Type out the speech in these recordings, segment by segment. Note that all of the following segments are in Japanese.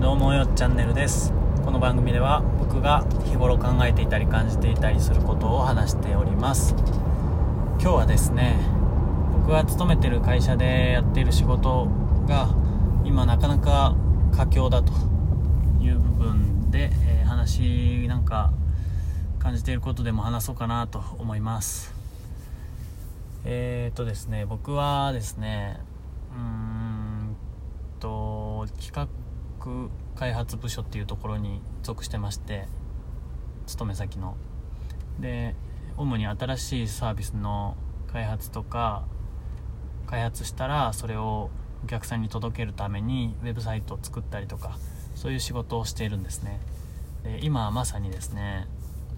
どうもよっチャンネルです。この番組では僕が日頃考えていたり感じていたりすることを話しております。今日はですね僕が勤めてる会社でやっている仕事が今なかなか佳境だという部分で、えー、話なんか感じていることでも話そうかなと思います。えー、っとですね僕はですねうーんと企画開発部署っていうところに属してまして勤め先の。で主に新しいサービスの開発とか開発したらそれをお客さんに届けるためにウェブサイトを作ったりとかそういう仕事をしているんですね。で今まさにですね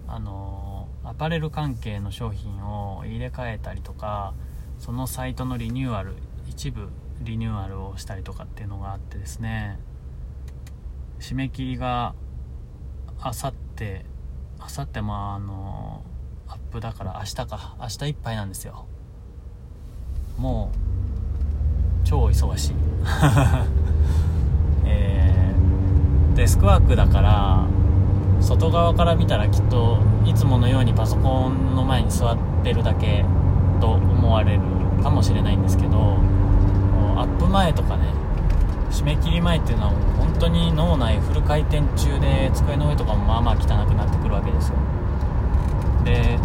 あのアパレル関係の商品を入れ替えたりとかそのサイトのリニューアル一部リニューアルをしたりとかっていうのがあってですね。締め切りがあさってあさってまああのアップだから明日か。明日いっぱいなんですよ。もう超忙しい。えー、デスクワークだから外側から見たらきっといつものようにパソコンの前に座ってるだけと思われるかもしれないんですけどアップ前とかね締め切り前っていうのは本当に脳内フル回転中で机の上とかもまあまあ汚くなってくるわけですよ。で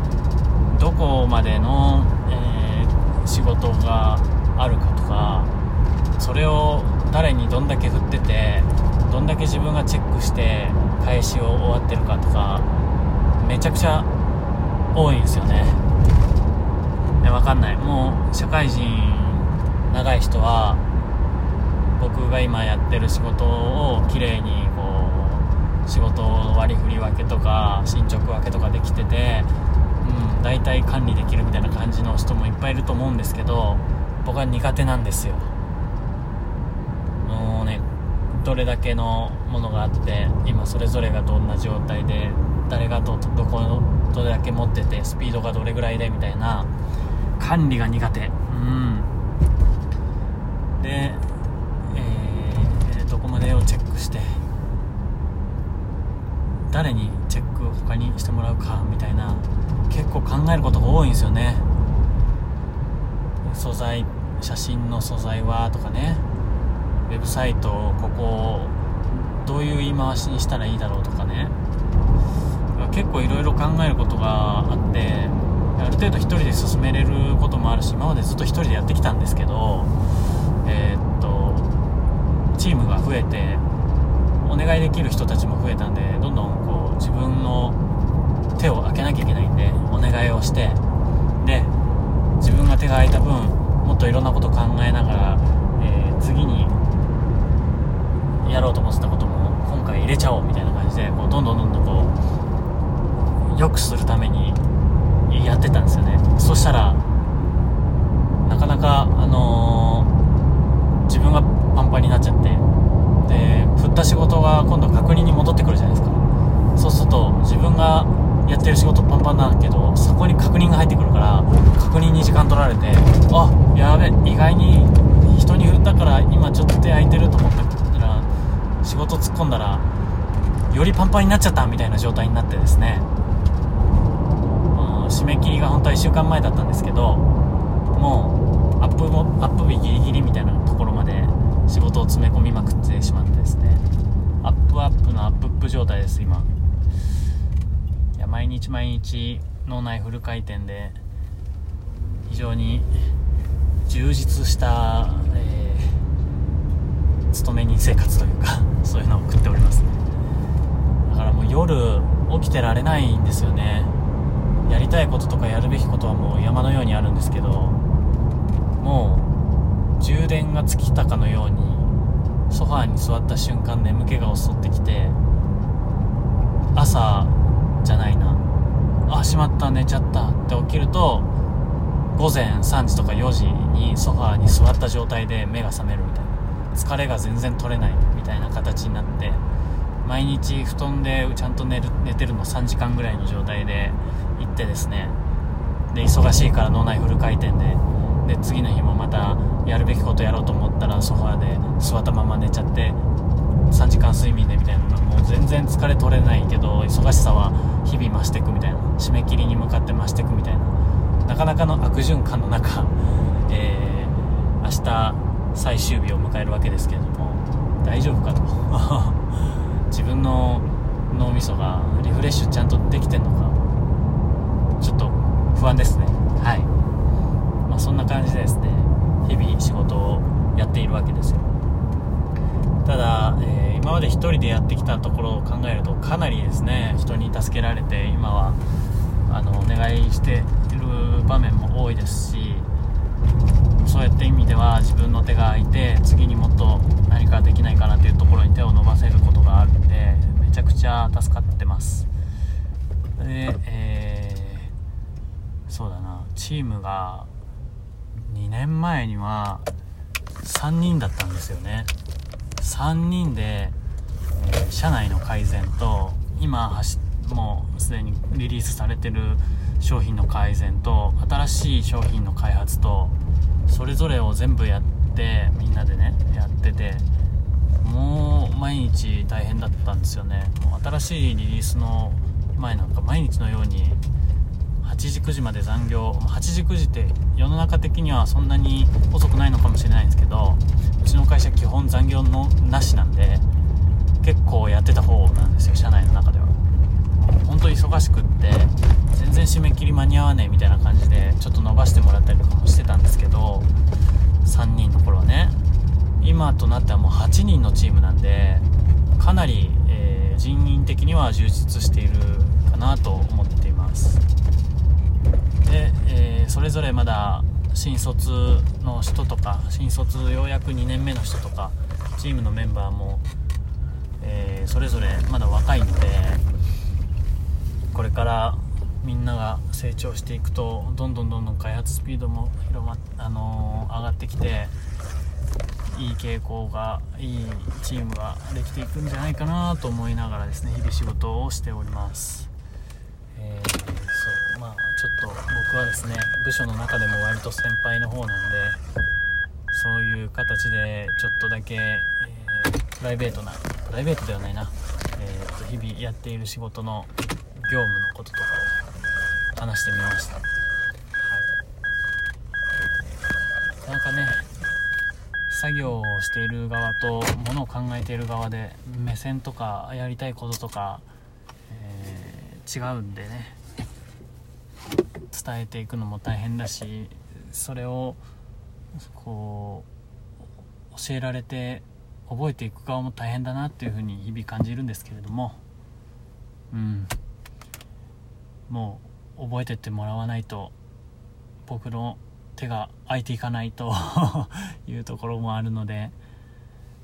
どこまでの、えー、仕事があるかとかそれを誰にどんだけ振っててどんだけ自分がチェックして返しを終わってるかとかめちゃくちゃ多いんですよね。で分かんない。もう社会人長い人は僕が今やってる仕事をきれいにこう仕事の割り振り分けとか進捗分けとかできてて、うん、大体管理できるみたいな感じの人もいっぱいいると思うんですけど僕は苦手なんですよ。もうねどれだけのものがあって今それぞれがどんな状態で誰がどどこどれだけ持っててスピードがどれぐらいでみたいな管理が苦手。うんでして誰にチェックを他にしてもらうかみたいな結構考えることが多いんですよね。素材写真の素材はとかね。ウェブサイトをここをどういう言い回しにしたらいいだろうとかね。結構いろいろ考えることがあってある程度1人で進めれることもあるし今までずっと1人でやってきたんですけどえー、っとチームが増えてお願いできる人たちも増えたんでどんどんこう自分の手を開けなきゃいけないんでお願いをしてで自分が手が空いた分もっといろんなこと考えながら、えー、次にやろうと思ってたことも今回入れちゃおうみたいな感じでこうどんどんどんどんこう良くするためにやってたんですよね。そしたらなかなかあのー、自分がパンパンになっちゃってで振った仕事が今度確認に戻ってくるじゃないですか。そうすると自分がやってる仕事パンパンなんだけどそこに確認が入ってくるから確認に時間取られてあやべ意外に人に振ったから今ちょっと手空いてると思ったら仕事突っ込んだらよりパンパンになっちゃったみたいな状態になってですね、うん締め切りが本当は1週間前だったんですけどもうアップもアップ日ギリギリみたいなところまで仕事を詰め込みまくってしまってですね。アップアップのアップアップ状態です今。毎日毎日脳内フル回転で非常に充実した、えー、勤め人生活というか そういうのを送っております。だからもう夜起きてられないんですよね。やりたいこととかやるべきことはもう山のようにあるんですけどもう充電が尽きたかのようにソファーに座った瞬間眠気が襲ってきて朝じゃないな。あしまった寝ちゃった。って起きると午前3時とか4時にソファーに座った状態で目が覚めるみたいな。疲れが全然取れないみたいな形になって毎日布団でちゃんと寝る寝てるの3時間ぐらいの状態で行ってですねで忙しいから脳内フル回転でで次の日もまたやるべきことやろうと思ったらソファーで座ったまま寝ちゃって3時間睡眠でみたいなもう全然疲れ取れないけど忙しさは日々増していくみたいな締め切りに向かって増していくみたいななかなかの悪循環の中、えー、明日最終日を迎えるわけですけれども大丈夫かと。自分の脳みそがリフレッシュちゃんとできてんのかちょっと不安ですね。はい。まあそんな感じでですね日々仕事をやっているわけですよ、まで1人でやってきたところを考えるとかなりですね人に助けられて今はあのお願いしている場面も多いですしそうやって意味では自分の手が空いて次にもっと何かできないかなというところに手を伸ばせることがあるんでめちゃくちゃ助かってます。で、えー、そうだなチームが2年前には3人だったんですよね。3人で、社内の改善と今走もうすでにリリースされてる商品の改善と新しい商品の開発とそれぞれを全部やってみんなでねやっててもう毎日大変だったんですよね。もう新しいリリースの前なんか毎日のように8時9時まで残業8時9時って世の中的にはそんなに遅くないのかもしれないんですけどうちの会社基本残業のなしなんで結構やってた方なんですよ社内の中では。本当忙しくって全然締め切り間に合わねえみたいな感じでちょっと伸ばしてもらったりとかもしてたんですけど3人の頃はね。今となってはもう8人のチームなんでかなり、えー、人員的には充実しているかなと思っています。で、えー、それぞれまだ新卒の人とか新卒ようやく2年目の人とかチームのメンバーも、えー、それぞれまだ若いのでこれからみんなが成長していくとどんどんどんどん開発スピードも広まあのー、上がってきていい傾向がいいチームができていくんじゃないかなと思いながらですね日々仕事をしております、えー、そうまあちょっと僕はですね部署の中でも割と先輩の方なんでそういう形でちょっとだけ、えー、プライベートなプライベートではないな、えー、と日々やっている仕事の業務のこととかを話してみました、はい、なかなかね作業をしている側とものを考えている側で目線とかやりたいこととか、えー、違うんでね。伝えていくのも大変だしそれをこう教えられて覚えていく側も大変だなっていうふうに日々感じるんですけれども。うん。もう覚えてってもらわないと僕の手が空いていかないと いうところもあるので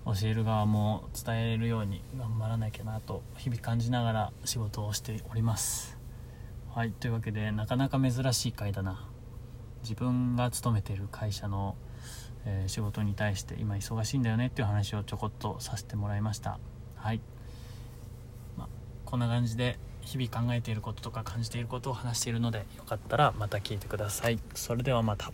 教える側も伝えれるように頑張らなきゃなと日々感じながら仕事をしております。はい。というわけでなかなか珍しい回だな。自分が勤めてる会社の、えー、仕事に対して今忙しいんだよねっていう話をちょこっとさせてもらいました。はい、まこんな感じで日々考えていることとか感じていることを話しているのでよかったらまた聞いてください。それではまた。